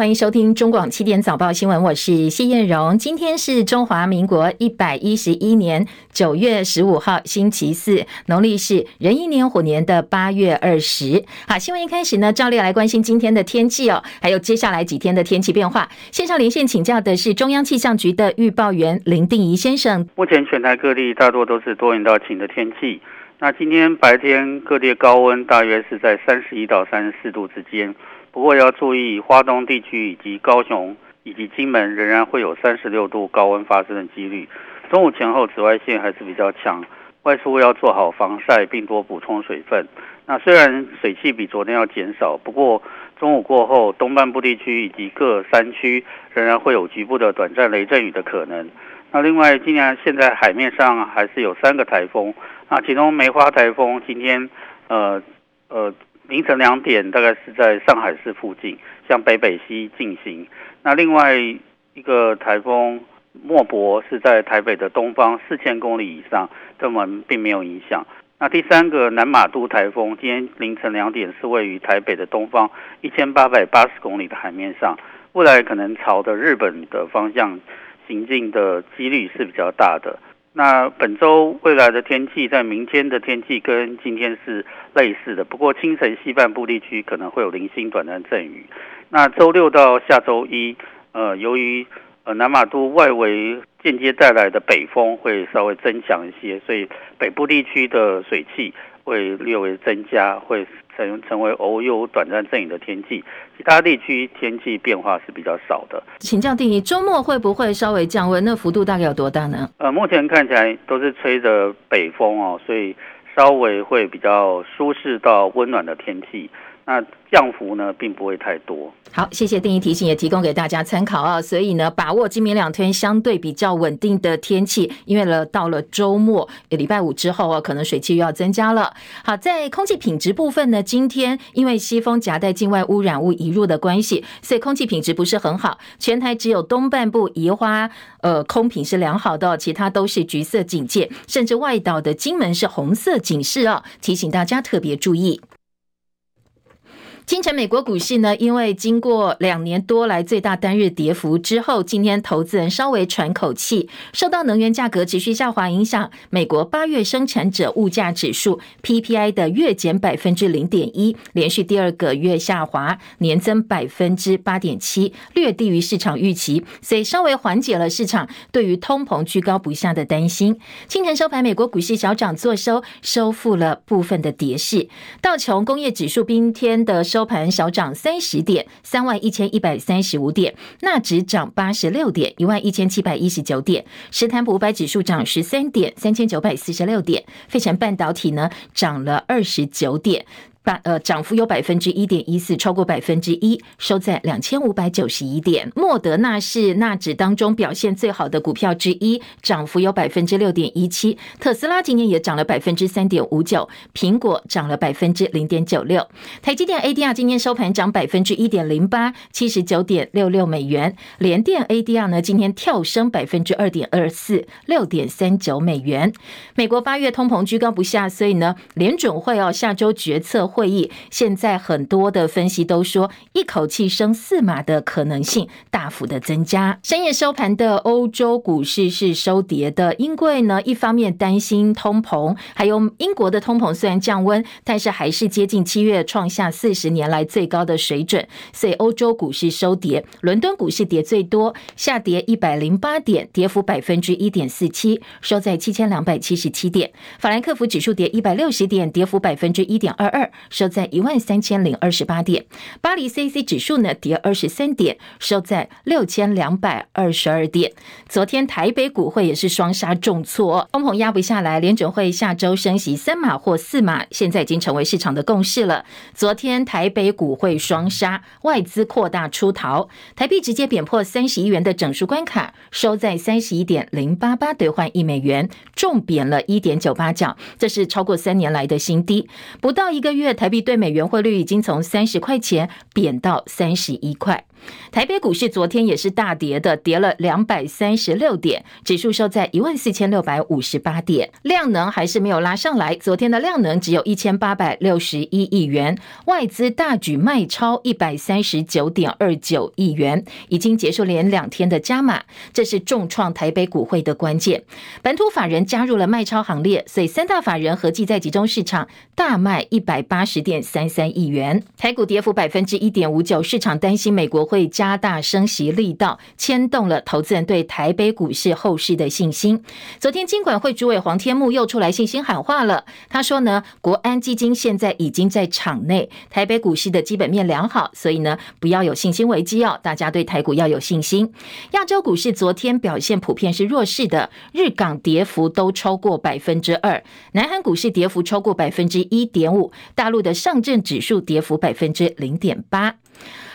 欢迎收听中广七点早报新闻，我是谢燕荣。今天是中华民国一百一十一年九月十五号，星期四，农历是壬寅年虎年的八月二十。好，新闻一开始呢，照例来关心今天的天气哦，还有接下来几天的天气变化。线上连线请教的是中央气象局的预报员林定仪先生。目前全台各地大多都是多云到晴的天气。那今天白天各地高温大约是在三十一到三十四度之间。不过要注意，花东地区以及高雄以及金门仍然会有三十六度高温发生的几率。中午前后紫外线还是比较强，外出要做好防晒，并多补充水分。那虽然水汽比昨天要减少，不过中午过后，东半部地区以及各山区仍然会有局部的短暂雷阵雨的可能。那另外，今年现在海面上还是有三个台风，那其中梅花台风今天，呃呃。凌晨两点，大概是在上海市附近向北北西进行。那另外一个台风莫博是在台北的东方四千公里以上，对我们并没有影响。那第三个南马都台风今天凌晨两点是位于台北的东方一千八百八十公里的海面上，未来可能朝着日本的方向行进的几率是比较大的。那本周未来的天气，在明天的天气跟今天是类似的，不过清晨西半部地区可能会有零星短暂阵雨。那周六到下周一，呃，由于呃南马都外围间接带来的北风会稍微增强一些，所以北部地区的水汽会略微增加，会成成为偶有短暂阵雨的天气。其他地区天气变化是比较少的。请教定义，周末会不会稍微降温？那幅度大概有多大呢？呃，目前看起来都是吹着北风哦，所以稍微会比较舒适到温暖的天气。那降幅呢，并不会太多。好，谢谢定义提醒，也提供给大家参考啊。所以呢，把握今明两天相对比较稳定的天气，因为呢，到了周末，礼拜五之后啊，可能水汽又要增加了。好，在空气品质部分呢，今天因为西风夹带境外污染物移入的关系，所以空气品质不是很好。全台只有东半部宜花呃空品是良好的，其他都是橘色警戒，甚至外岛的金门是红色警示啊，提醒大家特别注意。清晨，美国股市呢，因为经过两年多来最大单日跌幅之后，今天投资人稍微喘口气。受到能源价格持续下滑影响，美国八月生产者物价指数 PPI 的月减百分之零点一，连续第二个月下滑，年增百分之八点七，略低于市场预期，所以稍微缓解了市场对于通膨居高不下的担心。清晨收盘，美国股市小涨作收，收复了部分的跌势。道琼工业指数今天的收。收盘小涨三十点，三万一千一百三十五点；纳指涨八十六点，一万一千七百一十九点；史坦普五百指数涨十三点，三千九百四十六点；费城半导体呢涨了二十九点。呃，涨幅有百分之一点一四，超过百分之一，收在两千五百九十一点。莫德纳是纳指当中表现最好的股票之一，涨幅有百分之六点一七。特斯拉今年也涨了百分之三点五九，苹果涨了百分之零点九六。台积电 ADR 今天收盘涨百分之一点零八，七十九点六六美元。联电 ADR 呢，今天跳升百分之二点二四，六点三九美元。美国八月通膨居高不下，所以呢，联准会哦下周决策。会议现在很多的分析都说，一口气升四码的可能性大幅的增加。深夜收盘的欧洲股市是收跌的，因为呢，一方面担心通膨，还有英国的通膨虽然降温，但是还是接近七月创下四十年来最高的水准，所以欧洲股市收跌。伦敦股市跌最多，下跌一百零八点，跌幅百分之一点四七，收在七千两百七十七点。法兰克福指数跌一百六十点，跌幅百分之一点二二。收在一万三千零二十八点，巴黎 CAC 指数呢跌二十三点，收在六千两百二十二点。昨天台北股会也是双杀重挫，通膨压不下来，联准会下周升息三码或四码，现在已经成为市场的共识了。昨天台北股会双杀，外资扩大出逃，台币直接贬破三十亿元的整数关卡，收在三十一点零八八兑换一美元，重贬了一点九八角，这是超过三年来的新低，不到一个月。月台币兑美元汇率已经从三十块钱贬到三十一块。台北股市昨天也是大跌的，跌了两百三十六点，指数收在一万四千六百五十八点，量能还是没有拉上来。昨天的量能只有一千八百六十一亿元，外资大举卖超一百三十九点二九亿元，已经结束连两天的加码，这是重创台北股汇的关键。本土法人加入了卖超行列，所以三大法人合计在集中市场大卖一百八八十点三三亿元，台股跌幅百分之一点五九，市场担心美国会加大升息力道，牵动了投资人对台北股市后市的信心。昨天金管会主委黄天木又出来信心喊话了，他说呢，国安基金现在已经在场内，台北股市的基本面良好，所以呢，不要有信心危机哦，大家对台股要有信心。亚洲股市昨天表现普遍是弱势的，日港跌幅都超过百分之二，南韩股市跌幅超过百分之一点五，大大陆的上证指数跌幅百分之零点八。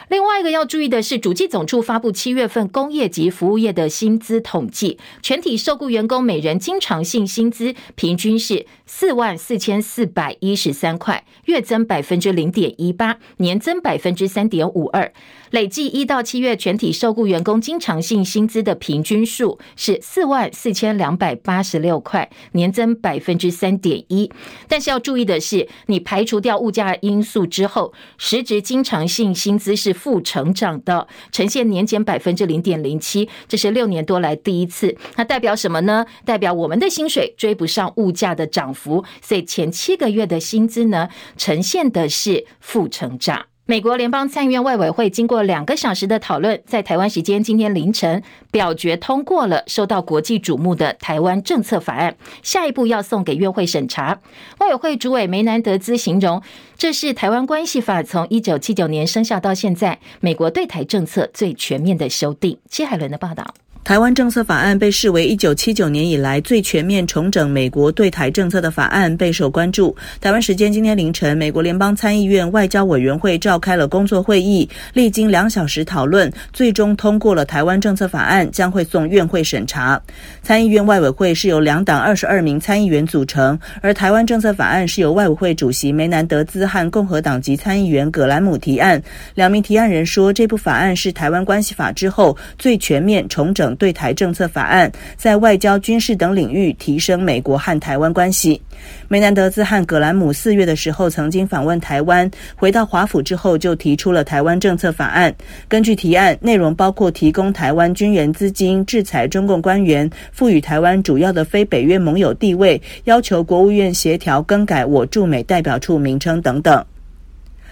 另外一个要注意的是，主计总处发布七月份工业及服务业的薪资统计，全体受雇员工每人经常性薪资平均是四万四千四百一十三块，月增百分之零点一八，年增百分之三点五二。累计一到七月全体受雇员工经常性薪资的平均数是四万四千两百八十六块，年增百分之三点一。但是要注意的是，你排除掉物价因素之后，实质经常性薪资是负成长的，呈现年减百分之零点零七，这是六年多来第一次。那代表什么呢？代表我们的薪水追不上物价的涨幅，所以前七个月的薪资呢，呈现的是负成长。美国联邦参议院外委会经过两个小时的讨论，在台湾时间今天凌晨表决通过了受到国际瞩目的台湾政策法案，下一步要送给院会审查。外委会主委梅南德兹形容，这是台湾关系法从一九七九年生效到现在，美国对台政策最全面的修订。戚海伦的报道。台湾政策法案被视为一九七九年以来最全面重整美国对台政策的法案，备受关注。台湾时间今天凌晨，美国联邦参议院外交委员会召开了工作会议，历经两小时讨论，最终通过了台湾政策法案，将会送院会审查。参议院外委会是由两党二十二名参议员组成，而台湾政策法案是由外委会主席梅南德兹和共和党籍参议员葛兰姆提案。两名提案人说，这部法案是台湾关系法之后最全面重整。对台政策法案在外交、军事等领域提升美国和台湾关系。梅南德兹和葛兰姆四月的时候曾经访问台湾，回到华府之后就提出了台湾政策法案。根据提案，内容包括提供台湾军援资金、制裁中共官员、赋予台湾主要的非北约盟友地位、要求国务院协调更改我驻美代表处名称等等。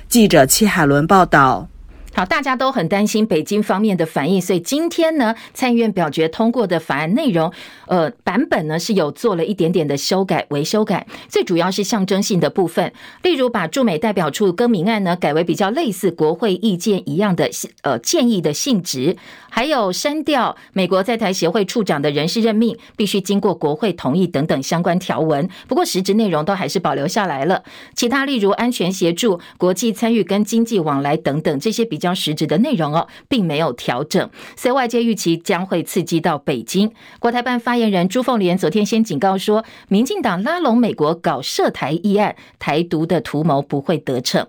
记者戚海伦报道。好，大家都很担心北京方面的反应，所以今天呢，参议院表决通过的法案内容，呃，版本呢是有做了一点点的修改、微修改，最主要是象征性的部分，例如把驻美代表处更名案呢改为比较类似国会意见一样的呃建议的性质，还有删掉美国在台协会处长的人事任命必须经过国会同意等等相关条文，不过实质内容都还是保留下来了。其他例如安全协助、国际参与跟经济往来等等这些比较实质的内容哦，并没有调整，所以外界预期将会刺激到北京。国台办发言人朱凤莲昨天先警告说，民进党拉拢美国搞涉台议案，台独的图谋不会得逞。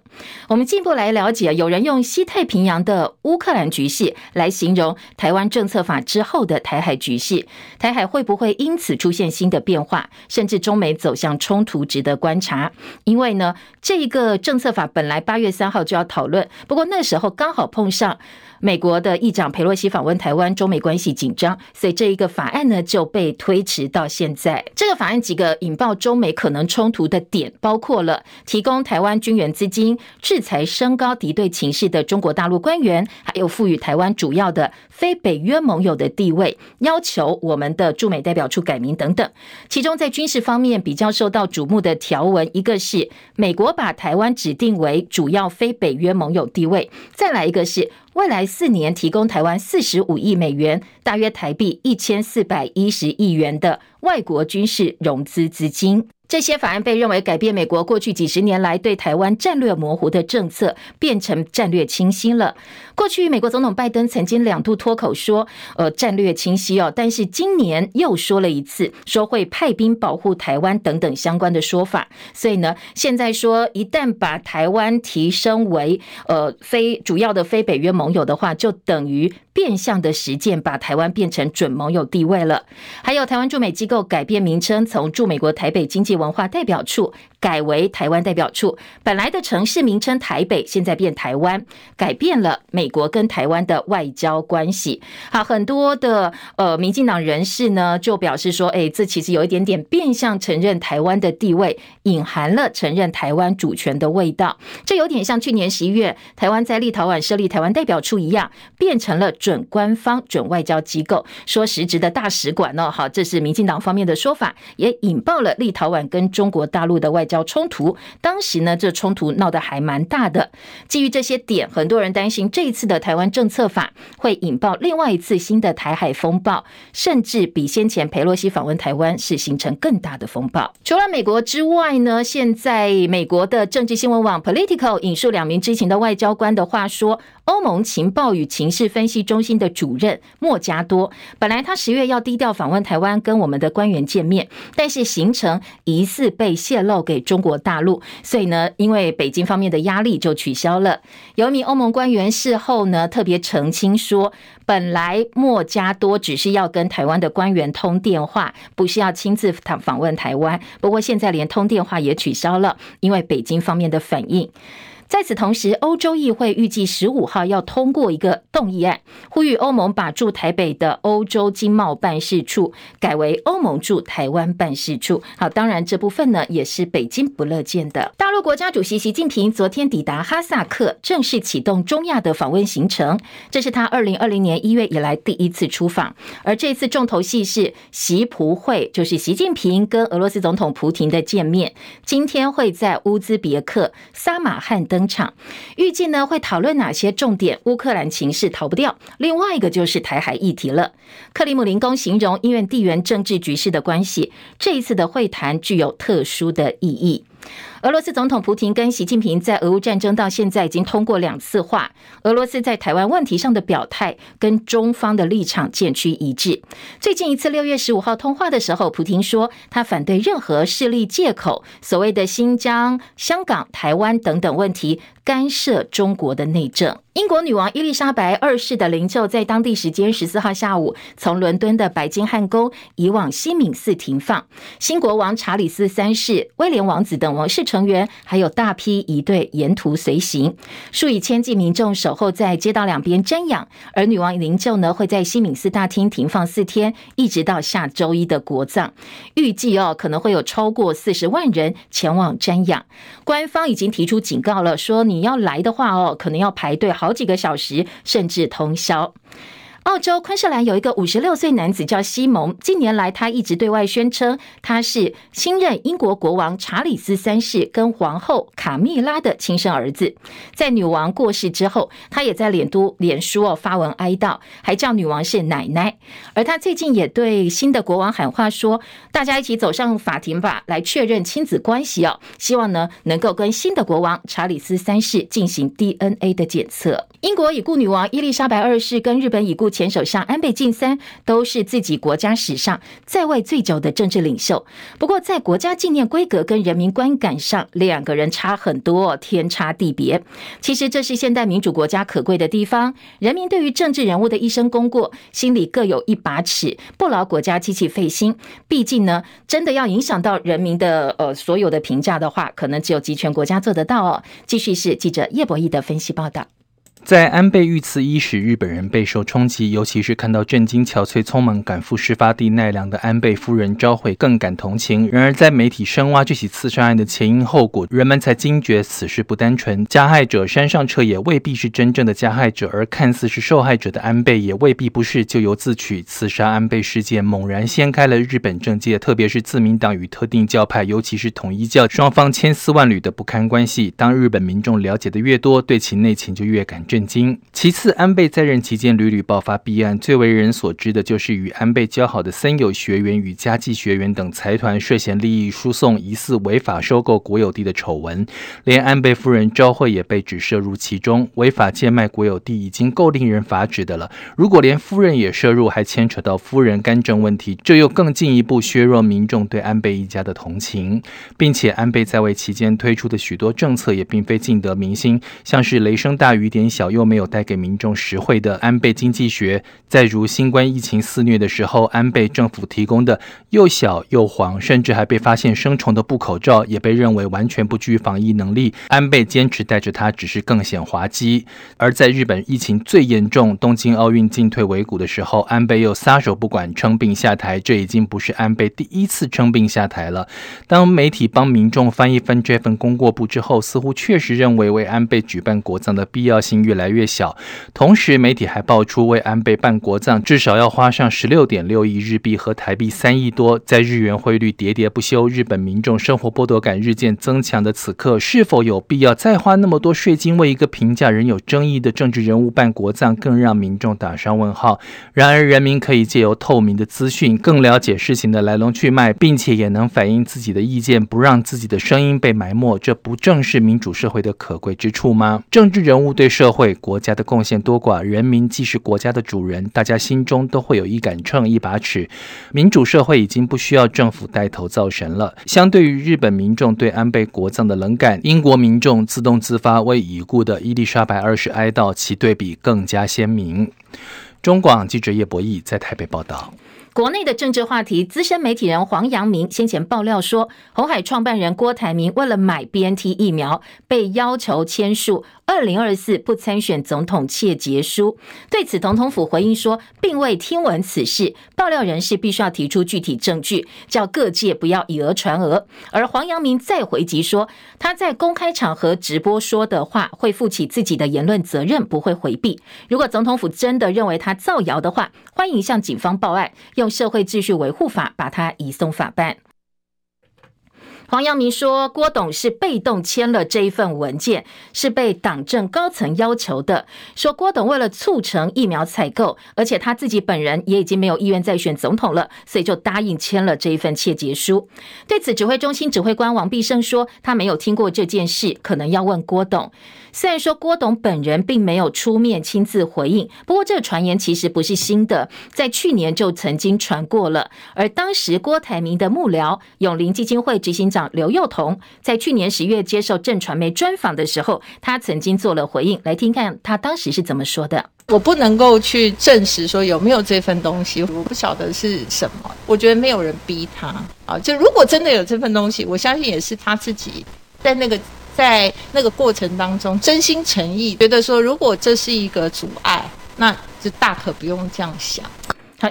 我们进一步来了解，有人用西太平洋的乌克兰局势来形容台湾政策法之后的台海局势，台海会不会因此出现新的变化，甚至中美走向冲突，值得观察。因为呢，这个政策法本来八月三号就要讨论，不过那时候。刚好碰上美国的议长裴洛西访问台湾，中美关系紧张，所以这一个法案呢就被推迟到现在。这个法案几个引爆中美可能冲突的点，包括了提供台湾军援资金、制裁升高敌对情势的中国大陆官员，还有赋予台湾主要的非北约盟友的地位，要求我们的驻美代表处改名等等。其中在军事方面比较受到瞩目的条文，一个是美国把台湾指定为主要非北约盟友地位，再来一个是未来四年提供台湾四十五亿美元，大约台币一千四百一十亿元的外国军事融资资金。这些法案被认为改变美国过去几十年来对台湾战略模糊的政策，变成战略清晰了。过去美国总统拜登曾经两度脱口说，呃，战略清晰哦，但是今年又说了一次，说会派兵保护台湾等等相关的说法。所以呢，现在说一旦把台湾提升为呃非主要的非北约盟友的话，就等于变相的实践把台湾变成准盟友地位了。还有台湾驻美机构改变名称，从驻美国台北经济文化代表处改为台湾代表处，本来的城市名称台北，现在变台湾，改变了美国跟台湾的外交关系。好，很多的呃民进党人士呢就表示说，哎，这其实有一点点变相承认台湾的地位，隐含了承认台湾主权的味道。这有点像去年十一月台湾在立陶宛设立台湾代表处一样，变成了准官方、准外交机构，说实质的大使馆呢。好，这是民进党方面的说法，也引爆了立陶宛跟中国大陆的外交冲突，当时呢，这冲突闹得还蛮大的。基于这些点，很多人担心这一次的台湾政策法会引爆另外一次新的台海风暴，甚至比先前裴洛西访问台湾是形成更大的风暴。除了美国之外呢，现在美国的政治新闻网 Political 引述两名知情的外交官的话说，欧盟情报与情势分析中心的主任莫加多，本来他十月要低调访问台湾，跟我们的官员见面，但是行程疑似被泄露给中国大陆，所以呢，因为北京方面的压力就取消了。有一名欧盟官员事后呢特别澄清说，本来莫加多只是要跟台湾的官员通电话，不是要亲自访访问台湾。不过现在连通电话也取消了，因为北京方面的反应。在此同时，欧洲议会预计十五号要通过一个动议案，呼吁欧盟把驻台北的欧洲经贸办事处改为欧盟驻台湾办事处。好，当然这部分呢也是北京不乐见的。大陆国家主席习近平昨天抵达哈萨克，正式启动中亚的访问行程。这是他二零二零年一月以来第一次出访，而这次重头戏是习普会，就是习近平跟俄罗斯总统普廷的见面。今天会在乌兹别克撒马汉登场，预计呢会讨论哪些重点？乌克兰情势逃不掉，另外一个就是台海议题了。克里姆林宫形容因为地缘政治局势的关系，这一次的会谈具有特殊的意义。俄罗斯总统普亭跟习近平在俄乌战争到现在已经通过两次话，俄罗斯在台湾问题上的表态跟中方的立场渐趋一致。最近一次六月十五号通话的时候，普亭说他反对任何势力借口所谓的新疆、香港、台湾等等问题干涉中国的内政。英国女王伊丽莎白二世的灵柩在当地时间十四号下午从伦敦的白金汉宫移往西敏寺停放。新国王查理斯三世、威廉王子等王室成员，还有大批仪队沿途随行，数以千计民众守候在街道两边瞻仰。而女王灵柩呢，会在西敏寺大厅停放四天，一直到下周一的国葬。预计哦，可能会有超过四十万人前往瞻仰。官方已经提出警告了，说你要来的话哦，可能要排队。好几个小时，甚至通宵。澳洲昆士兰有一个五十六岁男子叫西蒙，近年来他一直对外宣称他是新任英国国王查理斯三世跟皇后卡蜜拉的亲生儿子。在女王过世之后，他也在脸都脸书哦发文哀悼，还叫女王是奶奶。而他最近也对新的国王喊话说：“大家一起走上法庭吧，来确认亲子关系哦。”希望呢能够跟新的国王查理斯三世进行 DNA 的检测。英国已故女王伊丽莎白二世跟日本已故前首相安倍晋三都是自己国家史上在位最久的政治领袖。不过，在国家纪念规格跟人民观感上，两个人差很多，天差地别。其实，这是现代民主国家可贵的地方。人民对于政治人物的一生功过，心里各有一把尺，不劳国家机器费心。毕竟呢，真的要影响到人民的呃所有的评价的话，可能只有集权国家做得到哦。继续是记者叶博义的分析报道。在安倍遇刺伊始，日本人备受冲击，尤其是看到震惊憔悴、匆忙赶赴事发地奈良的安倍夫人昭惠，更感同情。然而，在媒体深挖这起刺杀案的前因后果，人们才惊觉此事不单纯。加害者山上彻也未必是真正的加害者，而看似是受害者的安倍也未必不是咎由自取。刺杀安倍事件猛然掀开了日本政界，特别是自民党与特定教派，尤其是统一教双方千丝万缕的不堪关系。当日本民众了解的越多，对其内情就越感震惊。其次，安倍在任期间屡屡爆发弊案，最为人所知的就是与安倍交好的森友学园与嘉纪学园等财团涉嫌利益输送、疑似违法收购国有地的丑闻，连安倍夫人昭惠也被指涉入其中。违法贱卖国有地已经够令人发指的了，如果连夫人也涉入，还牵扯到夫人干政问题，这又更进一步削弱民众对安倍一家的同情，并且安倍在位期间推出的许多政策也并非尽得民心，像是雷声大雨点小，又没有带给民众实惠的安倍经济学；再如新冠疫情肆虐的时候，安倍政府提供的又小又黄，甚至还被发现生虫的布口罩，也被认为完全不具防疫能力。安倍坚持戴着它，只是更显滑稽。而在日本疫情最严重、东京奥运进退维谷的时候，安倍又撒手不管，称病下台。这已经不是安倍第一次称病下台了。当媒体帮民众翻一翻这份功过簿之后，似乎确实认为为安倍举办国葬的必要性越来越小。同时，媒体还爆出为安倍办国葬至少要花上十六点六亿日币和台币三亿多。在日元汇率喋喋不休、日本民众生活剥夺感日渐增强的此刻，是否有必要再花那么多税金为一个评价仍有争议的政治人物办国葬，更让民众打上问号。然而，人民可以借由透明的资讯，更了解事情的来龙去脉，并且也能反映自己的意见，不让自己的声音被埋没。这不正是民主社会的可贵之处吗？政治人物对社会、为国家的贡献多寡，人民既是国家的主人，大家心中都会有一杆秤、一把尺。民主社会已经不需要政府带头造神了。相对于日本民众对安倍国葬的冷感，英国民众自动自发为已故的伊丽莎白二世哀悼，其对比更加鲜明。中广记者叶博义在台北报道。国内的政治话题，资深媒体人黄阳明先前爆料说，鸿海创办人郭台铭为了买 BNT 疫苗，被要求签署二零二四不参选总统切结书。对此，总统府回应说，并未听闻此事。爆料人士必须要提出具体证据，叫各界不要以讹传讹。而黄阳明再回击说，他在公开场合直播说的话，会负起自己的言论责任，不会回避。如果总统府真的认为他造谣的话，欢迎向警方报案。用社会秩序维护法把他移送法办。黄阳明说，郭董是被动签了这一份文件，是被党政高层要求的。说郭董为了促成疫苗采购，而且他自己本人也已经没有意愿再选总统了，所以就答应签了这一份切结书。对此，指挥中心指挥官王必胜说，他没有听过这件事，可能要问郭董。虽然说郭董本人并没有出面亲自回应，不过这个传言其实不是新的，在去年就曾经传过了。而当时郭台铭的幕僚永龄基金会执行长。刘幼彤在去年十月接受震传媒专访的时候，他曾经做了回应，来听看他当时是怎么说的。我不能够去证实说有没有这份东西，我不晓得是什么。我觉得没有人逼他啊，就如果真的有这份东西，我相信也是他自己在那个在那个过程当中真心诚意觉得说，如果这是一个阻碍，那就大可不用这样想。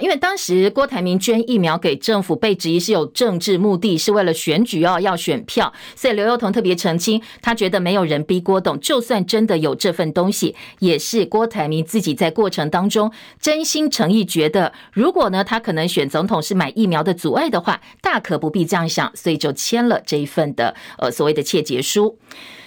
因为当时郭台铭捐疫苗给政府，被质疑是有政治目的，是为了选举哦，要选票。所以刘幼彤特别澄清，他觉得没有人逼郭董，就算真的有这份东西，也是郭台铭自己在过程当中真心诚意觉得，如果呢他可能选总统是买疫苗的阻碍的话，大可不必这样想，所以就签了这一份的呃所谓的切结书。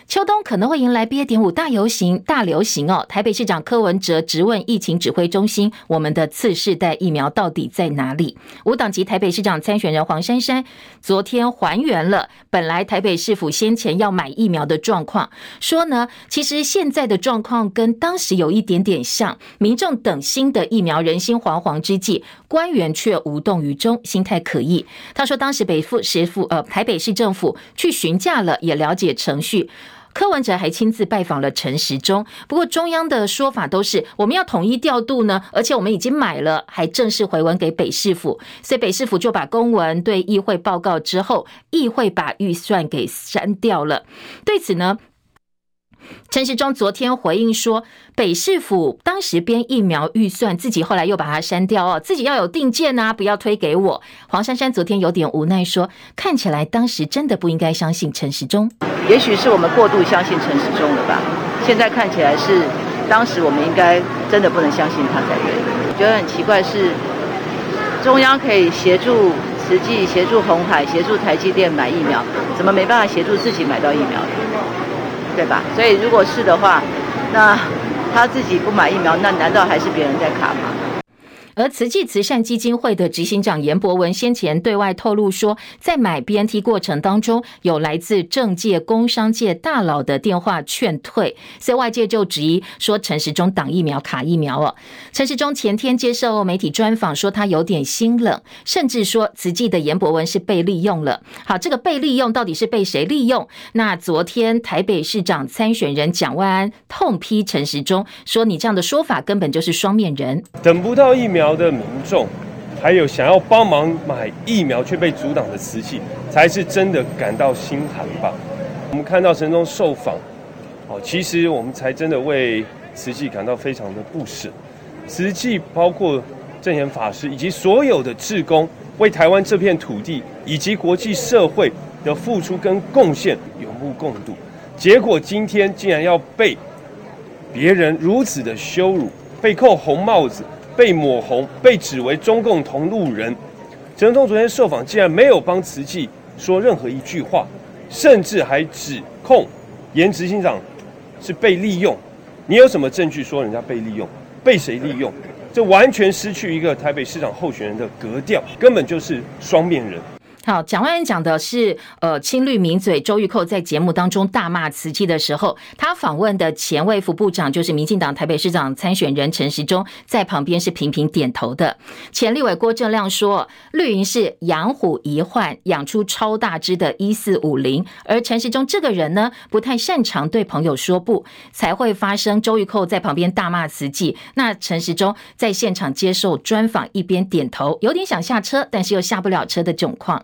秋冬可能会迎来 BA. 点五大游行、大流行哦。台北市长柯文哲直问疫情指挥中心：“我们的次世代疫苗到底在哪里？”无党籍台北市长参选人黄珊珊昨天还原了本来台北市府先前要买疫苗的状况，说呢，其实现在的状况跟当时有一点点像，民众等新的疫苗，人心惶惶之际，官员却无动于衷，心态可疑。他说，当时北府市府呃台北市政府去询价了，也了解程序。柯文哲还亲自拜访了陈时中，不过中央的说法都是我们要统一调度呢，而且我们已经买了，还正式回文给北市府，所以北市府就把公文对议会报告之后，议会把预算给删掉了。对此呢，陈时中昨天回应说，北市府当时编疫苗预算，自己后来又把它删掉哦，自己要有定见啊，不要推给我。黄珊珊昨天有点无奈说，看起来当时真的不应该相信陈时中，也许是我们过度相信陈时中了吧。现在看起来是，当时我们应该真的不能相信他才对。我觉得很奇怪是，中央可以协助慈济、协助红海、协助台积电买疫苗，怎么没办法协助自己买到疫苗？对吧？所以如果是的话，那他自己不买疫苗，那难道还是别人在卡吗？而慈济慈善基金会的执行长严博文先前对外透露说，在买 BNT 过程当中，有来自政界、工商界大佬的电话劝退，所以外界就质疑说陈时中挡疫苗卡疫苗哦。陈时中前天接受媒体专访说，他有点心冷，甚至说慈济的严博文是被利用了。好，这个被利用到底是被谁利用？那昨天台北市长参选人蒋万安痛批陈时中，说你这样的说法根本就是双面人，等不到疫苗。的民众，还有想要帮忙买疫苗却被阻挡的慈济，才是真的感到心寒吧。我们看到陈时中受访，哦，其实我们才真的为慈济感到非常的不舍。慈济包括证严法师以及所有的志工，为台湾这片土地以及国际社会的付出跟贡献有目共睹，结果今天竟然要被别人如此的羞辱，被扣红帽子。被抹红，被指为中共同路人。陈时中昨天受访，竟然没有帮慈济说任何一句话，甚至还指控颜执行长是被利用。你有什么证据说人家被利用？被谁利用？这完全失去一个台北市长候选人的格调，根本就是双面人。好，蒋万安讲的是，呃，亲绿名嘴周玉蔻在节目当中大骂慈济的时候，他访问的前卫副部长就是民进党台北市长参选人陈时中，在旁边是频频点头的。前立委郭正亮说，绿营是养虎遗患，养出超大只的一四五零，而陈时中这个人呢，不太擅长对朋友说不，才会发生周玉蔻在旁边大骂慈济，那陈时中在现场接受专访，一边点头，有点想下车，但是又下不了车的窘况。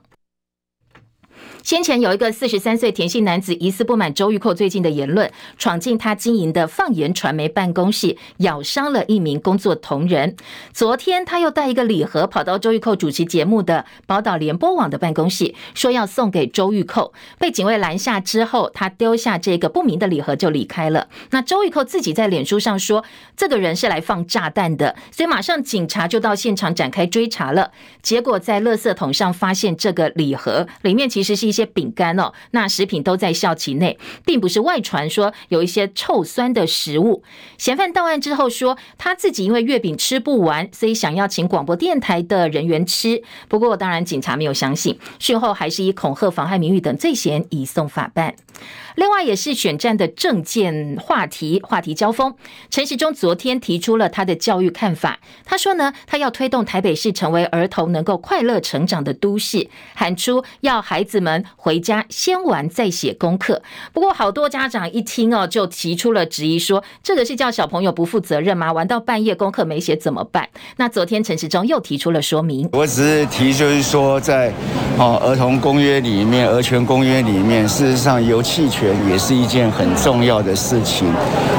先前有一个四十三岁田姓男子疑似不满周玉蔻最近的言论，闯进他经营的放言传媒办公室，咬伤了一名工作同仁。昨天他又带一个礼盒跑到周玉蔻主持节目的宝岛联播网的办公室，说要送给周玉蔻。被警卫拦下之后，他丢下这个不明的礼盒就离开了。那周玉蔻自己在脸书上说，这个人是来放炸弹的，所以马上警察就到现场展开追查了。结果在垃圾桶上发现这个礼盒，里面其实是。一些饼干哦，那食品都在校期内，并不是外传说有一些臭酸的食物。嫌犯到案之后说，他自己因为月饼吃不完，所以想要请广播电台的人员吃。不过，当然警察没有相信，讯后还是以恐吓、妨害名誉等罪嫌移送法办。另外，也是选战的政见话题，话题交锋。陈时中昨天提出了他的教育看法，他说呢，他要推动台北市成为儿童能够快乐成长的都市，喊出要孩子们回家先玩再写功课。不过，好多家长一听哦，就提出了质疑，说这个是叫小朋友不负责任吗？玩到半夜功课没写怎么办？那昨天陈时中又提出了说明，我只是提就是说，在哦儿童公约里面，儿权公约里面，事实上游戏权。也是一件很重要的事情，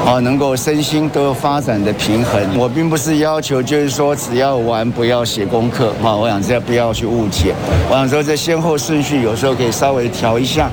啊，能够身心都发展的平衡。我并不是要求，就是说只要玩不要写功课，哈，我想这不要去误解。我想说这先后顺序有时候可以稍微调一下。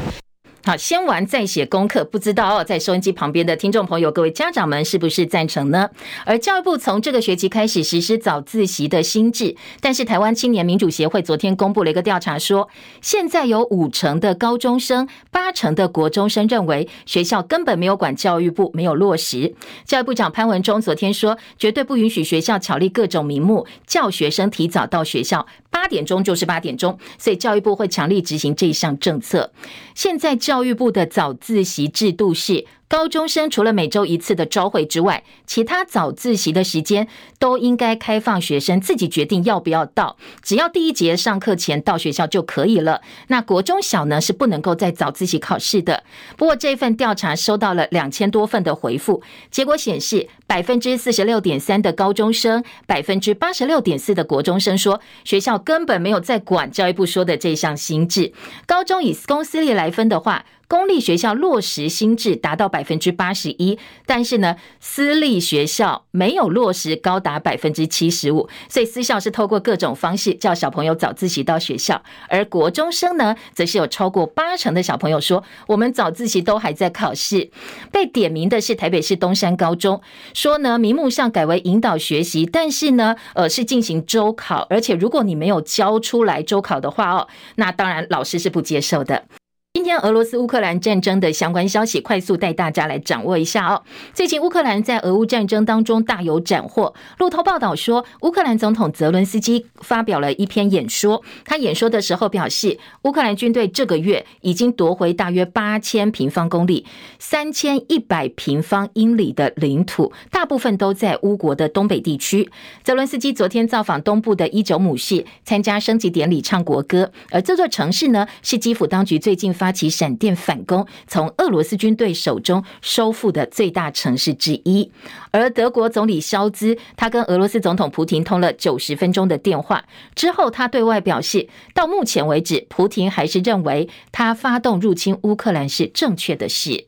好，先玩再写功课，不知道，在收音机旁边的听众朋友，各位家长们是不是赞成呢？而教育部从这个学期开始实施早自习的新制，但是台湾青年民主协会昨天公布了一个调查说，现在有五成的高中生、八成的国中生认为学校根本没有管教育部没有落实。教育部长潘文忠昨天说，绝对不允许学校巧立各种名目叫学生提早到学校，八点钟就是八点钟，所以教育部会强力执行这一项政策。现在教育部的早自习制度是，高中生除了每周一次的朝会之外，其他早自习的时间都应该开放学生自己决定要不要到，只要第一节上课前到学校就可以了。那国中小呢，是不能够在早自习考试的。不过这份调查收到了两千多份的回复，结果显示百分之四十六点三的高中生，百分之八十六点四的国中生说，学校根本没有在管教育部说的这项新制。高中以公私立来分的话，公立学校落实新制达到百分之八十一，但是呢，私立学校没有落实高达百分之七十五，所以私校是透过各种方式叫小朋友早自习到学校，而国中生呢，则是有超过八成的小朋友说，我们早自习都还在考试。被点名的是台北市东山高中，说呢，名目上改为引导学习，但是呢，呃，是进行周考，而且如果你没有交出来周考的话哦，那当然老师是不接受的。今天俄罗斯乌克兰战争的相关消息，快速带大家来掌握一下哦。最近乌克兰在俄乌战争当中大有斩获。路透报道说，乌克兰总统泽伦斯基发表了一篇演说，他演说的时候表示，乌克兰军队这个月已经夺回大约八千平方公里、三千一百平方英里的领土，大部分都在乌国的东北地区。泽伦斯基昨天造访东部的伊久姆市，参加升旗典礼，唱国歌。而这座城市呢，是基辅当局最近发起闪电反攻，从俄罗斯军队手中收复的最大城市之一。而德国总理肖兹，他跟俄罗斯总统普廷通了九十分钟的电话之后，他对外表示，到目前为止，普廷还是认为他发动入侵乌克兰是正确的事。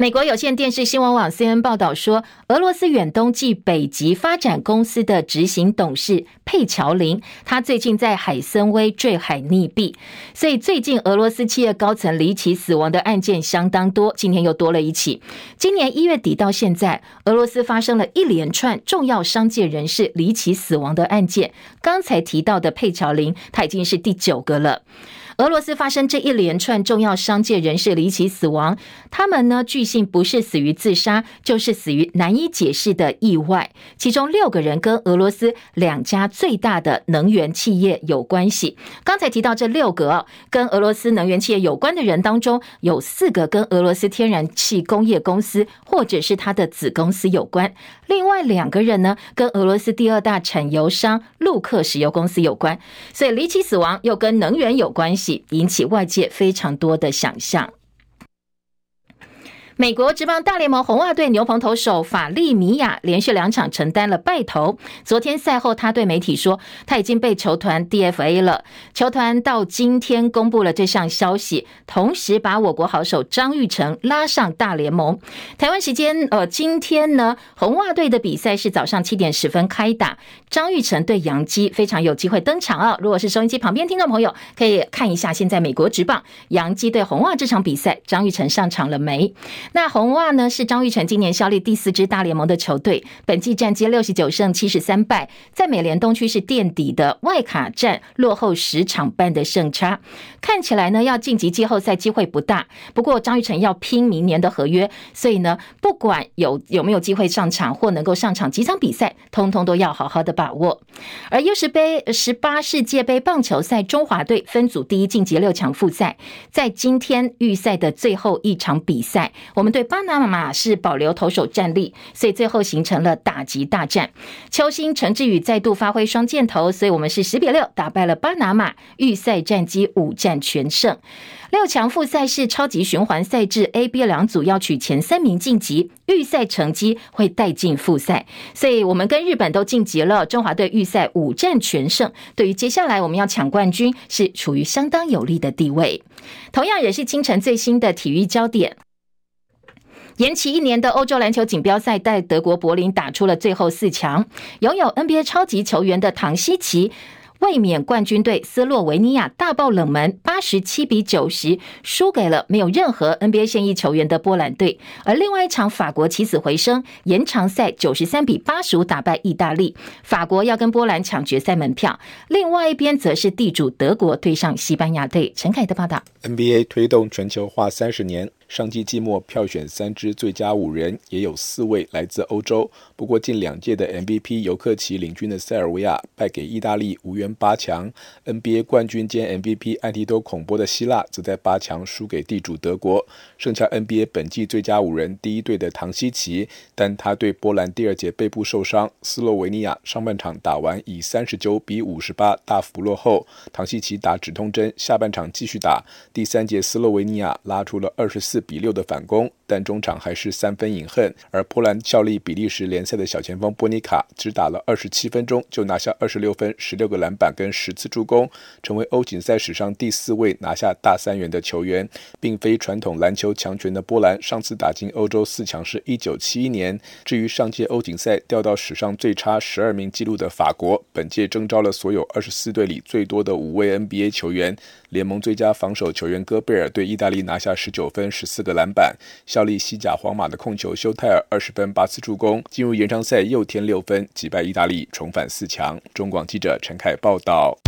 美国有线电视新闻网 CNN 报道说，俄罗斯远东及北极发展公司的执行董事佩乔林，他最近在海参崴坠海溺毙，所以最近俄罗斯企业高层离奇死亡的案件相当多，今天又多了一起。今年一月底到现在，俄罗斯发生了一连串重要商界人士离奇死亡的案件，刚才提到的佩乔林，他已经是第九个了。俄罗斯发生这一连串重要商界人士离奇死亡，他们呢，据信不是死于自杀，就是死于难以解释的意外。其中六个人跟俄罗斯两家最大的能源企业有关系。刚才提到这六个跟俄罗斯能源企业有关的人当中，有四个跟俄罗斯天然气工业公司或者是他的子公司有关，另外两个人呢，跟俄罗斯第二大产油商陆克石油公司有关。所以离奇死亡又跟能源有关系。引起外界非常多的想象。美国职棒大联盟红袜队牛棚投手法利米亚连续两场承担了败投。昨天赛后，他对媒体说，他已经被球团 DFA 了。球团到今天公布了这项消息，同时把我国好手张玉成拉上大联盟。台湾时间呃，今天呢，红袜队的比赛是早上七点十分开打，张玉成对洋基非常有机会登场啊！如果是收音机旁边听众朋友，可以看一下现在美国职棒洋基对红袜这场比赛，张玉成上场了没？那红袜呢，是张玉成今年效力第四支大联盟的球队，本季战绩六十九胜七十三败，在美联东区是垫底的，外卡战落后十场半的胜差，看起来呢要晋级季后赛机会不大。不过张玉成要拼明年的合约，所以呢不管有有没有机会上场或能够上场几场比赛，通通都要好好的把握。而 U 十杯十八世界杯棒球赛中华队分组第一晋级六强复赛，在今天预赛的最后一场比赛。我们对巴拿马是保留投手战力，所以最后形成了打击大战。球星陈志宇再度发挥双箭头，所以我们是十比六打败了巴拿马，预赛战绩五战全胜。六强复赛是超级循环赛制，A、B 两组要取前三名晋级，预赛成绩会带进复赛，所以我们跟日本都晋级了。中华队预赛五战全胜，对于接下来我们要抢冠军是处于相当有利的地位。同样也是清晨最新的体育焦点。延期一年的欧洲篮球锦标赛，在德国柏林打出了最后四强。拥有 NBA 超级球员的唐西奇，卫冕冠军队斯洛维尼亚大爆冷门，八十七比九十输给了没有任何 NBA 现役球员的波兰队。而另外一场法国起死回生，延长赛九十三比八十五打败意大利，法国要跟波兰抢决赛门票。另外一边则是地主德国对上西班牙队。陈凯的报道：NBA 推动全球化三十年。上季季末票选三支最佳五人，也有四位来自欧洲。不过近两届的 MVP 尤克奇领军的塞尔维亚败给意大利，无缘八强。NBA 冠军兼 MVP 安提多孔波的希腊则在八强输给地主德国。剩下 NBA 本季最佳五人第一队的唐西奇，但他对波兰第二节背部受伤。斯洛维尼亚上半场打完以三十九比五十八大幅落后，唐西奇打止痛针，下半场继续打。第三节斯洛维尼亚拉出了二十四。四比六的反攻，但中场还是三分饮恨。而波兰效力比利时联赛的小前锋波尼卡只打了二十七分钟，就拿下二十六分、十六个篮板跟十次助攻，成为欧锦赛史上第四位拿下大三元的球员。并非传统篮球强权的波兰，上次打进欧洲四强是一九七一年。至于上届欧锦赛掉到史上最差十二名纪录的法国，本届征召了所有二十四队里最多的五位 NBA 球员。联盟最佳防守球员戈贝尔对意大利拿下十九分、十四个篮板。效力西甲皇马的控球修泰尔二十分、八次助攻。进入延长赛又添六分，击败意大利，重返四强。中广记者陈凯报道。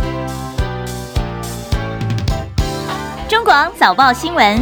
中广早报新闻。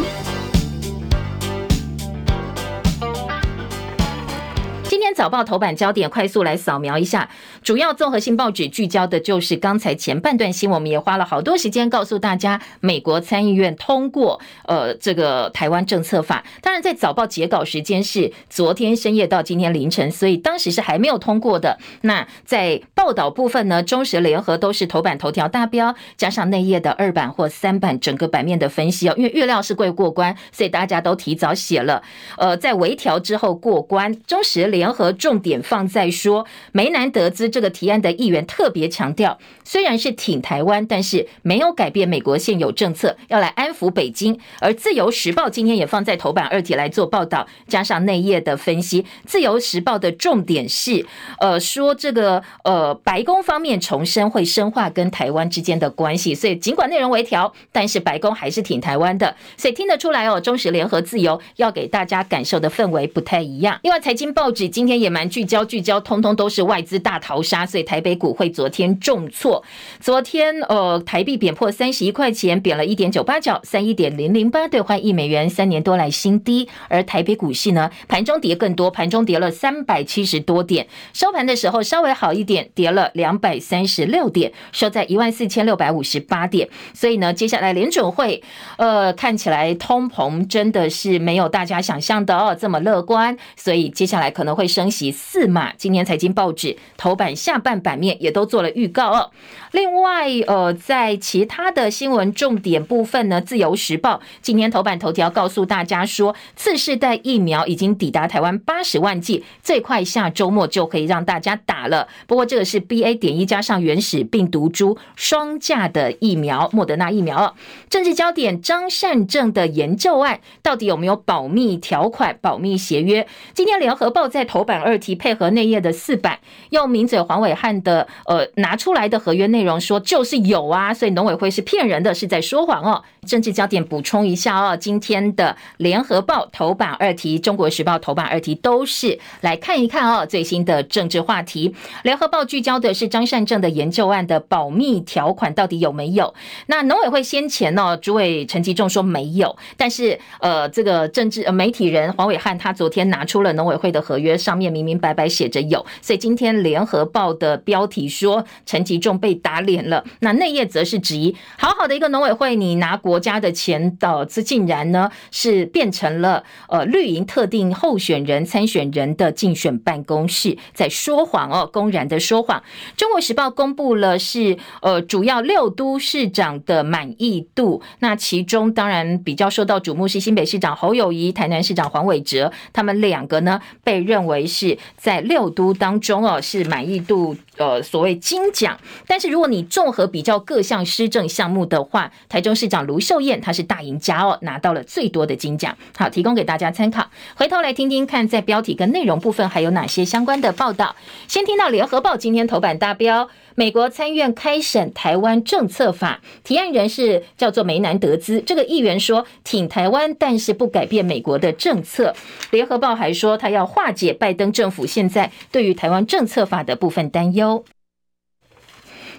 今天早报头版焦点，快速来扫描一下。主要综合性报纸聚焦的就是刚才前半段新闻，我们也花了好多时间告诉大家，美国参议院通过呃这个台湾政策法。当然，在早报截稿时间是昨天深夜到今天凌晨，所以当时是还没有通过的。那在报道部分呢，中时联合都是头版头条大标，加上内页的二版或三版整个版面的分析哦，因为预料是会过关，所以大家都提早写了。呃，在微调之后过关，中时联。合重点放在说，梅南德兹这这个提案的议员特别强调，虽然是挺台湾，但是没有改变美国现有政策，要来安抚北京。而自由时报今天也放在头版二题来做报道，加上内页的分析。自由时报的重点是，呃，说这个呃，白宫方面重申会深化跟台湾之间的关系，所以尽管内容微调，但是白宫还是挺台湾的，所以听得出来哦，中时联合自由要给大家感受的氛围不太一样。另外，财经报纸。今天也蛮聚焦，聚焦通通都是外资大逃杀，所以台北股会昨天重挫。昨天呃，台币贬破三十一块钱，贬了一点九八角，三一点零零八兑换一美元，三年多来新低。而台北股市呢，盘中跌更多，盘中跌了三百七十多点，收盘的时候稍微好一点，跌了两百三十六点，收在一万四千六百五十八点。所以呢，接下来联准会呃，看起来通膨真的是没有大家想象的哦这么乐观，所以接下来可能会。升息四码，今年财经报纸头版下半版面也都做了预告哦。另外，呃，在其他的新闻重点部分呢，《自由时报》今天头版头条告诉大家说，次世代疫苗已经抵达台湾八十万剂，最快下周末就可以让大家打了。不过，这个是 BA. 点一加上原始病毒株双价的疫苗，莫德纳疫苗。政治焦点：张善政的研究案到底有没有保密条款、保密协约？今天《联合报》在头。版二题配合内页的四版，用名嘴黄伟汉的呃拿出来的合约内容说就是有啊，所以农委会是骗人的，是在说谎哦。政治焦点补充一下哦，今天的联合报头版二题、中国时报头版二题都是来看一看哦最新的政治话题。联合报聚焦的是张善政的研究案的保密条款到底有没有？那农委会先前呢、哦，主委陈吉仲说没有，但是呃这个政治媒体人黄伟汉他昨天拿出了农委会的合约。上面明明白白写着有，所以今天联合报的标题说陈吉仲被打脸了。那内页则是质疑，好好的一个农委会，你拿国家的钱，导致竟然呢是变成了呃绿营特定候选人参选人的竞选办公室，在说谎哦，公然的说谎。中国时报公布了是呃主要六都市长的满意度，那其中当然比较受到瞩目是新北市长侯友宜、台南市长黄伟哲，他们两个呢被认为。是在六都当中哦，是满意度呃所谓金奖。但是如果你综合比较各项施政项目的话，台中市长卢秀燕她是大赢家哦，拿到了最多的金奖。好，提供给大家参考。回头来听听看，在标题跟内容部分还有哪些相关的报道。先听到联合报今天头版大标。美国参院开审台湾政策法，提案人是叫做梅南德兹。这个议员说挺台湾，但是不改变美国的政策。联合报还说他要化解拜登政府现在对于台湾政策法的部分担忧。So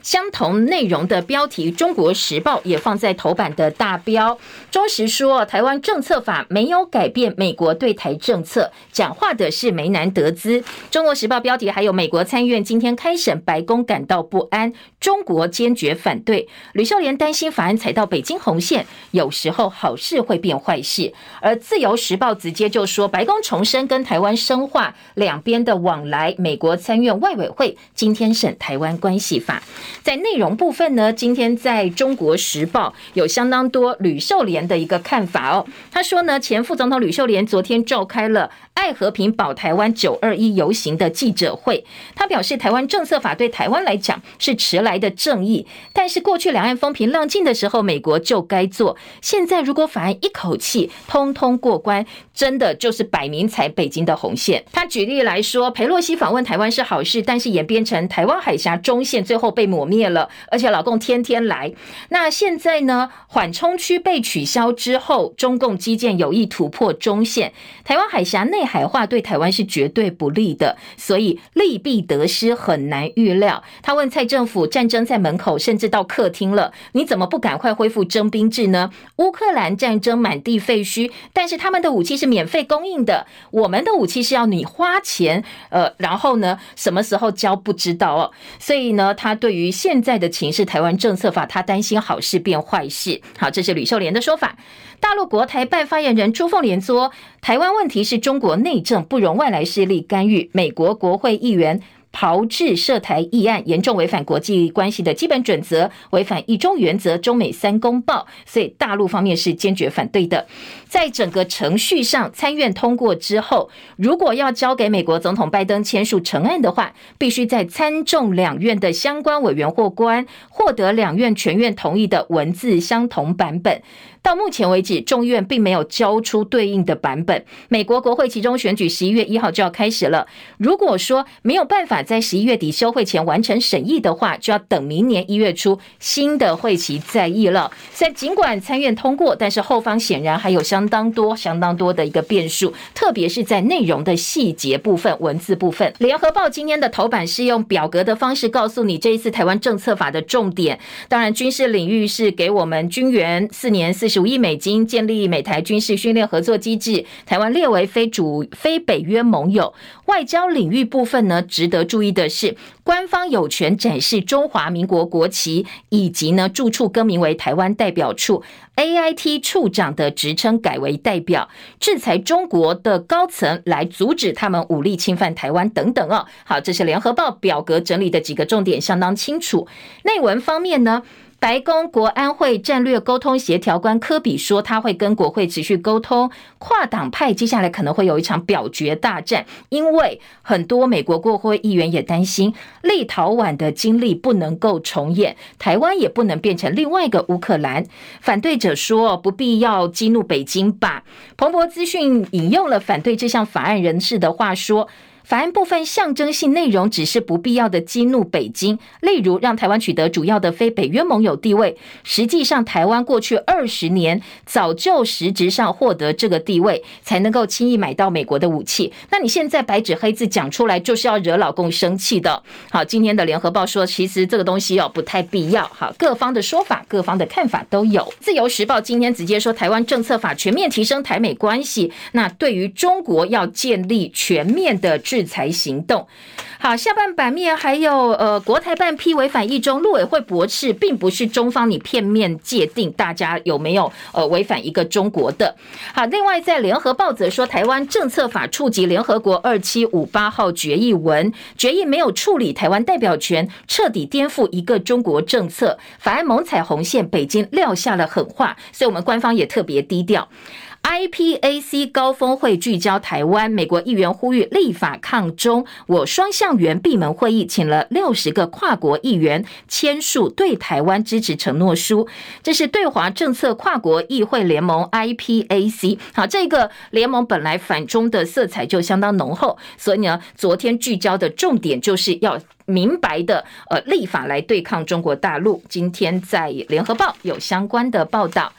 相同内容的标题，《中国时报》也放在头版的大标。中时说，台湾政策法没有改变美国对台政策，讲话的是梅南德兹。《中国时报》标题还有美国参院今天开审，白宫感到不安，中国坚决反对。吕秀莲担心法案踩到北京红线，有时候好事会变坏事。而《自由时报》直接就说，白宫重申跟台湾深化两边的往来。美国参院外委会今天审台湾关系法。在内容部分呢，今天在中国时报有相当多吕秀莲的一个看法哦。他说呢，前副总统吕秀莲昨天召开了爱和平保台湾九二一游行的记者会，他表示，台湾政策法对台湾来讲是迟来的正义，但是过去两岸风平浪静的时候，美国就该做。现在如果法案一口气通通过关，真的就是摆明踩北京的红线。他举例来说，裴洛西访问台湾是好事，但是演变成台湾海峡中线最后被抹。抹灭了，而且老共天天来。那现在呢，缓冲区被取消之后，中共基建有意突破中线，台湾海峡内海化对台湾是绝对不利的，所以利弊得失很难预料。他问蔡政府，战争在门口，甚至到客厅了，你怎么不赶快恢复征兵制呢？乌克兰战争满地废墟，但是他们的武器是免费供应的，我们的武器是要你花钱，呃，然后呢，什么时候交不知道哦。所以呢，他对于现在的情势，台湾政策法，他担心好事变坏事。好，这是吕秀莲的说法。大陆国台办发言人朱凤莲说，台湾问题是中国内政，不容外来势力干预。美国国会议员。炮制涉台议案，严重违反国际关系的基本准则，违反一中原则、中美三公报，所以大陆方面是坚决反对的。在整个程序上，参院通过之后，如果要交给美国总统拜登签署成案的话，必须在参众两院的相关委员或官获得两院全院同意的文字相同版本。到目前为止，众院并没有交出对应的版本。美国国会其中选举十一月一号就要开始了。如果说没有办法在十一月底休会前完成审议的话，就要等明年一月初新的会期再议了。在尽管参院通过，但是后方显然还有相相当多、相当多的一个变数，特别是在内容的细节部分、文字部分。联合报今天的头版是用表格的方式告诉你这一次台湾政策法的重点。当然，军事领域是给我们军援四年四。十五亿美金建立美台军事训练合作机制，台湾列为非主非北约盟友。外交领域部分呢，值得注意的是，官方有权展示中华民国国旗，以及呢住处更名为台湾代表处，AIT 处长的职称改为代表，制裁中国的高层来阻止他们武力侵犯台湾等等哦。好，这是联合报表格整理的几个重点，相当清楚。内文方面呢？白宫国安会战略沟通协调官科比说，他会跟国会持续沟通。跨党派接下来可能会有一场表决大战，因为很多美国国会议员也担心立陶宛的经历不能够重演，台湾也不能变成另外一个乌克兰。反对者说，不必要激怒北京吧。彭博资讯引用了反对这项法案人士的话说。法案部分象征性内容只是不必要的激怒北京，例如让台湾取得主要的非北约盟友地位。实际上，台湾过去二十年早就实质上获得这个地位，才能够轻易买到美国的武器。那你现在白纸黑字讲出来，就是要惹老共生气的。好，今天的联合报说，其实这个东西哦不太必要。好，各方的说法、各方的看法都有。自由时报今天直接说，台湾政策法全面提升台美关系。那对于中国要建立全面的制。制裁行动，好，下半版面还有呃，国台办批违反一中，陆委会驳斥，并不是中方你片面界定大家有没有呃违反一个中国的。好，另外在联合报则说，台湾政策法触及联合国二七五八号决议文，决议没有处理台湾代表权，彻底颠覆一个中国政策，法案猛踩红线，北京撂下了狠话，所以我们官方也特别低调。IPAC 高峰会聚焦台湾，美国议员呼吁立法抗中。我双向圆闭门会议，请了六十个跨国议员签署对台湾支持承诺书。这是对华政策跨国议会联盟 IPAC。好，这个联盟本来反中的色彩就相当浓厚，所以呢，昨天聚焦的重点就是要明白的呃立法来对抗中国大陆。今天在联合报有相关的报道。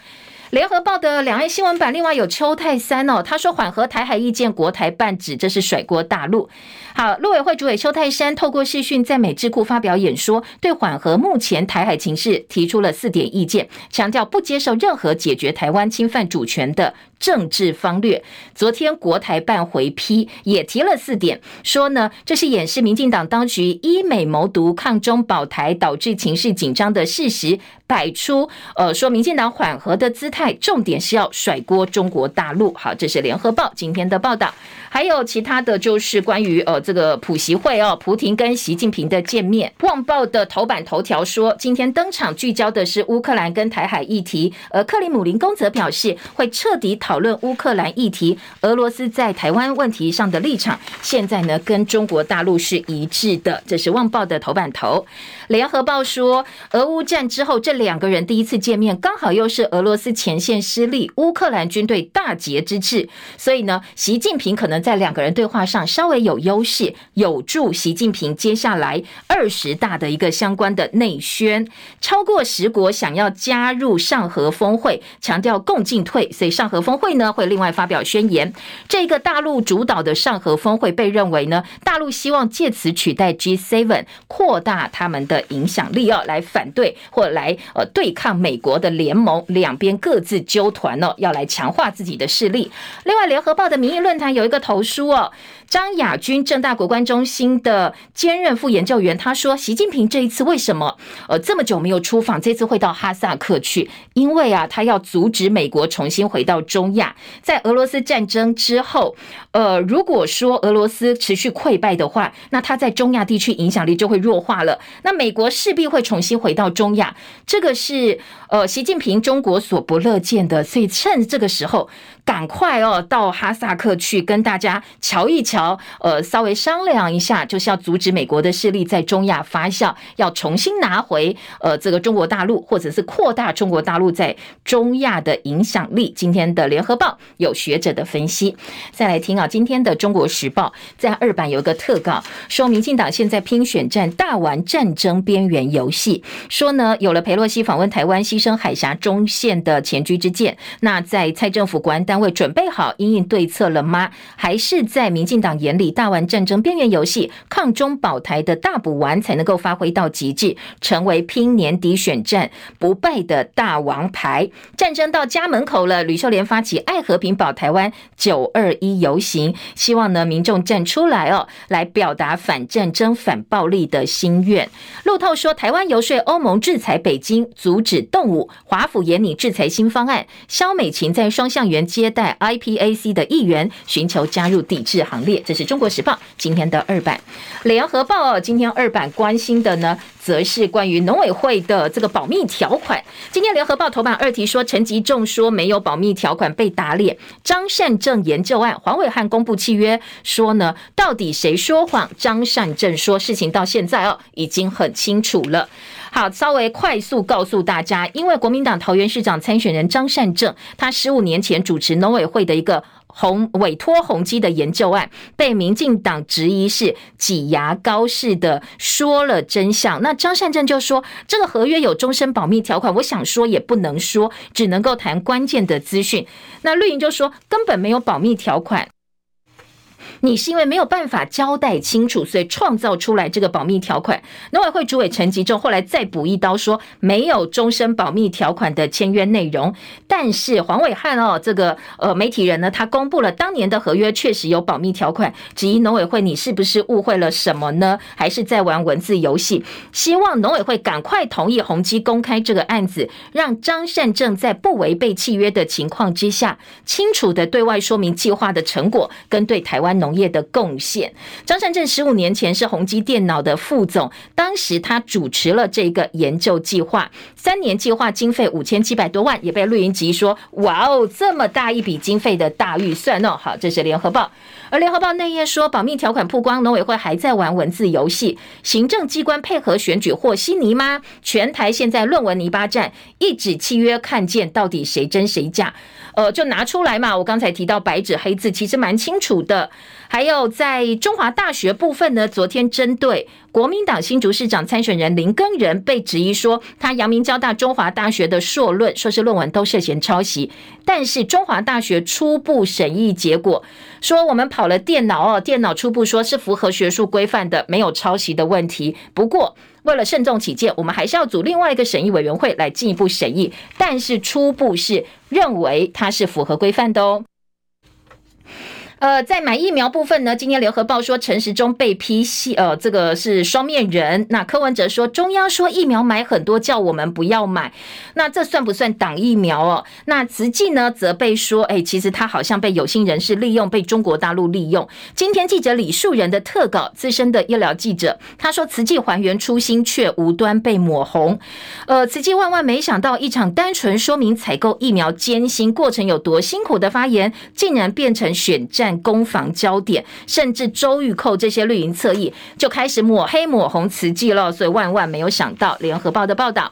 联合报的两岸新闻版，另外有邱泰三哦，他说缓和台海意见，国台办指这是甩锅大陆。好，陆委会主委邱泰山透过视讯在美智库发表演说，对缓和目前台海情势提出了四点意见，强调不接受任何解决台湾侵犯主权的政治方略。昨天国台办回批也提了四点，说呢，这是掩饰民进党当局依美谋独、抗中保台，导致情势紧张的事实，摆出呃说民进党缓和的姿态，重点是要甩锅中国大陆。好，这是联合报今天的报道。还有其他的就是关于呃这个普习会哦，普亭跟习近平的见面。《旺报》的头版头条说，今天登场聚焦的是乌克兰跟台海议题，而克里姆林宫则表示会彻底讨论乌克兰议题。俄罗斯在台湾问题上的立场，现在呢跟中国大陆是一致的。这是《旺报》的头版头。《联合报》说，俄乌战之后这两个人第一次见面，刚好又是俄罗斯前线失利、乌克兰军队大捷之势，所以呢，习近平可能在两个人对话上稍微有优势，有助习近平接下来二十大的一个相关的内宣。超过十国想要加入上合峰会，强调共进退，所以上合峰会呢会另外发表宣言。这个大陆主导的上合峰会被认为呢，大陆希望借此取代 G7，扩大他们的影响力哦，来反对或来呃对抗美国的联盟，两边各自纠团哦，要来强化自己的势力。另外，联合报的民意论坛有一个投书哦。张亚军，正大国关中心的兼任副研究员，他说：“习近平这一次为什么呃这么久没有出访，这次会到哈萨克去？因为啊，他要阻止美国重新回到中亚。在俄罗斯战争之后，呃，如果说俄罗斯持续溃败的话，那他在中亚地区影响力就会弱化了。那美国势必会重新回到中亚，这个是呃习近平中国所不乐见的。所以趁这个时候，赶快哦到哈萨克去跟大家瞧一瞧。”，呃，稍微商量一下，就是要阻止美国的势力在中亚发酵，要重新拿回呃这个中国大陆，或者是扩大中国大陆在中亚的影响力。今天的联合报有学者的分析，再来听啊，今天的中国时报在二版有一个特稿，说民进党现在拼选战，大玩战争边缘游戏，说呢有了裴洛西访问台湾，牺牲海峡中线的前车之鉴，那在蔡政府国安单位准备好因应对策了吗？还是在民进党？眼里大玩战争边缘游戏，抗中保台的大补丸才能够发挥到极致，成为拼年底选战不败的大王牌。战争到家门口了，吕秀莲发起爱和平保台湾九二一游行，希望呢民众站出来哦，来表达反战争、反暴力的心愿。路透说，台湾游说欧盟制裁北京，阻止动武。华府研拟制裁新方案，萧美琴在双向园接接待 IPAC 的议员，寻求加入抵制行列。这是中国时报今天的二版，联合报今天二版关心的呢，则是关于农委会的这个保密条款。今天联合报头版二题说，陈吉仲说没有保密条款被打脸。张善政研究案，黄伟汉公布契约说呢，到底谁说谎？张善政说事情到现在哦，已经很清楚了。好，稍微快速告诉大家，因为国民党桃园市长参选人张善政，他十五年前主持农委会的一个。宏委托宏基的研究案被民进党质疑是挤牙膏式的说了真相，那张善政就说这个合约有终身保密条款，我想说也不能说，只能够谈关键的资讯。那绿营就说根本没有保密条款。你是因为没有办法交代清楚，所以创造出来这个保密条款。农委会主委陈吉仲后来再补一刀，说没有终身保密条款的签约内容。但是黄伟汉哦，这个呃媒体人呢，他公布了当年的合约确实有保密条款，质疑农委会你是不是误会了什么呢？还是在玩文字游戏？希望农委会赶快同意宏基公开这个案子，让张善政在不违背契约的情况之下，清楚的对外说明计划的成果跟对台湾农。业的贡献，张善政十五年前是宏基电脑的副总，当时他主持了这个研究计划，三年计划经费五千七百多万，也被绿营质疑说：“哇哦，这么大一笔经费的大预算哦！”好，这是联合报，而联合报内页说，保密条款曝光，农委会还在玩文字游戏，行政机关配合选举和稀泥吗？全台现在论文泥巴战，一纸契约看见到底谁真谁假？呃，就拿出来嘛！我刚才提到白纸黑字，其实蛮清楚的。还有在中华大学部分呢，昨天针对国民党新竹市长参选人林根仁被质疑说，他阳明交大中华大学的硕论、硕士论文都涉嫌抄袭，但是中华大学初步审议结果说，我们跑了电脑哦，电脑初步说是符合学术规范的，没有抄袭的问题。不过，为了慎重起见，我们还是要组另外一个审议委员会来进一步审议。但是初步是认为它是符合规范的哦。呃，在买疫苗部分呢，今天联合报说陈时中被批戏，呃，这个是双面人。那柯文哲说中央说疫苗买很多，叫我们不要买，那这算不算挡疫苗哦？那慈济呢，则被说，哎，其实他好像被有心人士利用，被中国大陆利用。今天记者李树人的特稿，资深的医疗记者，他说慈济还原初心，却无端被抹红。呃，慈济万万没想到，一场单纯说明采购疫苗 艰辛过程有多辛苦的发言，竟然变成选战。攻防焦点，甚至周玉蔻这些绿营侧翼就开始抹黑抹红慈济了。所以万万没有想到，联合报的报道。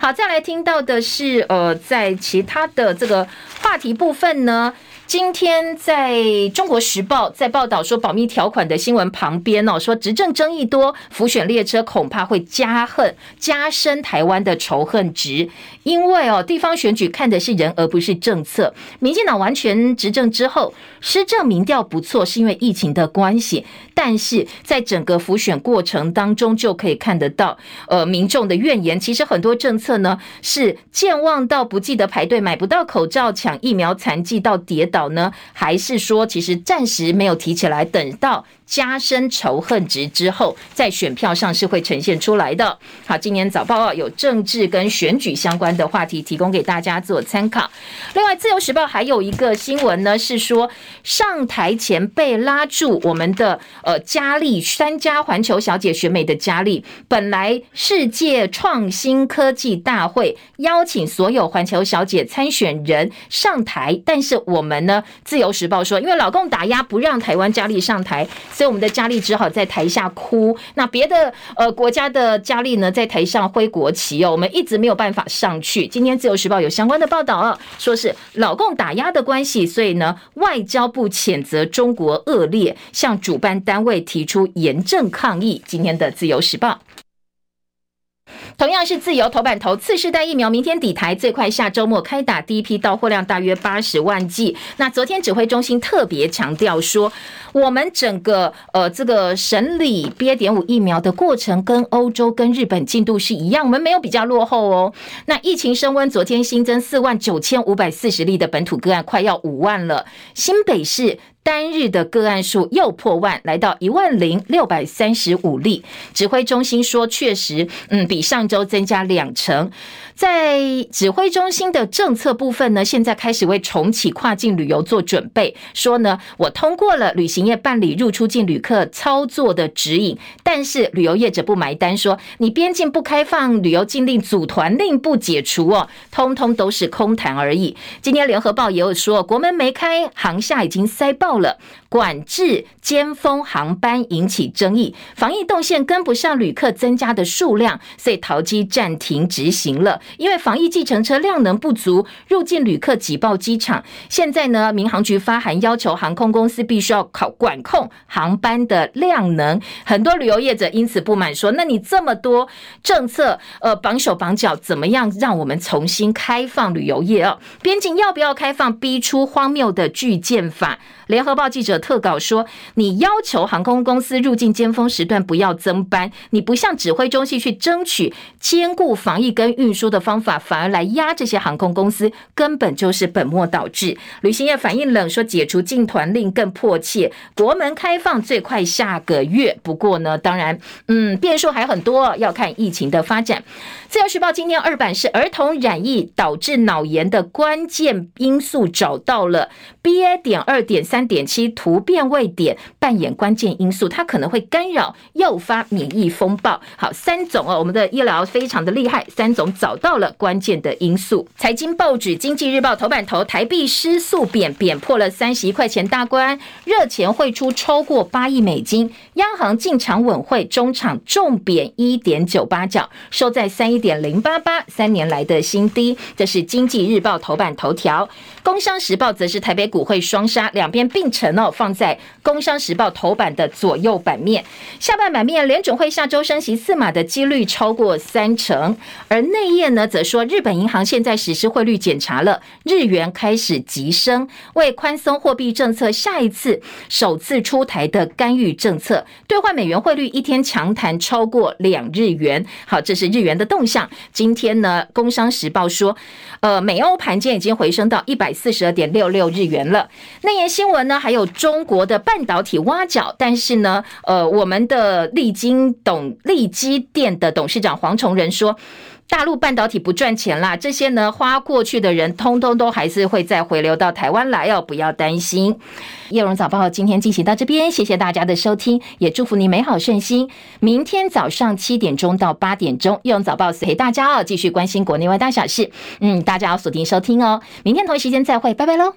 好，再来听到的是，呃，在其他的这个话题部分呢。今天在中国时报在报道说保密条款的新闻旁边哦，说执政争议多，浮选列车恐怕会加恨加深台湾的仇恨值，因为哦地方选举看的是人而不是政策。民进党完全执政之后，施政民调不错，是因为疫情的关系，但是在整个浮选过程当中就可以看得到，呃民众的怨言，其实很多政策呢是健忘到不记得排队买不到口罩抢疫苗残疾到跌倒。呢？还是说，其实暂时没有提起来，等到。加深仇恨值之后，在选票上是会呈现出来的。好，今年早报有政治跟选举相关的话题，提供给大家做参考。另外，自由时报还有一个新闻呢，是说上台前被拉住我们的呃佳丽三家环球小姐选美的佳丽，本来世界创新科技大会邀请所有环球小姐参选人上台，但是我们呢，自由时报说，因为老共打压不让台湾佳丽上台。所以我们的佳丽只好在台下哭。那别的呃国家的佳丽呢，在台上挥国旗哦。我们一直没有办法上去。今天自由时报有相关的报道啊，说是老共打压的关系，所以呢，外交部谴责中国恶劣，向主办单位提出严正抗议。今天的自由时报。同样是自由头版头，次世代疫苗明天抵台，最快下周末开打，第一批到货量大约八十万剂。那昨天指挥中心特别强调说，我们整个呃这个审理 BA. 点五疫苗的过程跟欧洲跟日本进度是一样，我们没有比较落后哦。那疫情升温，昨天新增四万九千五百四十例的本土个案，快要五万了。新北市。单日的个案数又破万，来到一万零六百三十五例。指挥中心说，确实，嗯，比上周增加两成。在指挥中心的政策部分呢，现在开始为重启跨境旅游做准备。说呢，我通过了旅行业办理入出境旅客操作的指引，但是旅游业者不买单，说你边境不开放，旅游禁令、组团令不解除哦，通通都是空谈而已。今天联合报也有说，国门没开，航厦已经塞爆了。管制尖峰航班引起争议，防疫动线跟不上旅客增加的数量，所以桃机暂停执行了。因为防疫计程车量能不足，入境旅客挤爆机场。现在呢，民航局发函要求航空公司必须要考管控航班的量能。很多旅游业者因此不满，说：“那你这么多政策，呃，绑手绑脚，怎么样让我们重新开放旅游业哦？边境要不要开放？逼出荒谬的拒检法。”联合报记者特稿说：“你要求航空公司入境尖峰时段不要增班，你不向指挥中心去争取兼顾防疫跟运输的方法，反而来压这些航空公司，根本就是本末倒置。”旅行业反应冷，说解除禁团令更迫切，国门开放最快下个月。不过呢，当然，嗯，变数还很多，要看疫情的发展。自由时报今天二版是儿童染疫导致脑炎的关键因素找到了，BA. 点二点三。点七突变位点扮演关键因素，它可能会干扰诱发免疫风暴。好，三种哦，我们的医疗非常的厉害，三种找到了关键的因素。财经报纸《经济日报》头版头，台币失速贬贬破了三十一块钱大关，热钱汇出超过八亿美金，央行进场稳会，中场重贬一点九八角，收在三一点零八八，三年来的新低。这是《经济日报》头版头条，《工商时报》则是台北股汇双杀，两边。并成哦，放在《工商时报》头版的左右版面，下半版面，联准会下周升息四码的几率超过三成，而内页呢，则说日本银行现在实施汇率检查了，日元开始急升，为宽松货币政策下一次首次出台的干预政策，兑换美元汇率一天强弹超过两日元。好，这是日元的动像。今天呢，《工商时报》说，呃，美欧盘间已经回升到一百四十二点六六日元了。内页新闻。呢，还有中国的半导体挖角，但是呢，呃，我们的力晶董利基电的董事长黄崇仁说，大陆半导体不赚钱啦，这些呢花过去的人，通通都还是会再回流到台湾来哦，不要担心。叶荣早报今天进行到这边，谢谢大家的收听，也祝福你美好顺心。明天早上七点钟到八点钟，叶荣早报陪大家哦，继续关心国内外大小事。嗯，大家要锁定收听哦，明天同一时间再会，拜拜喽。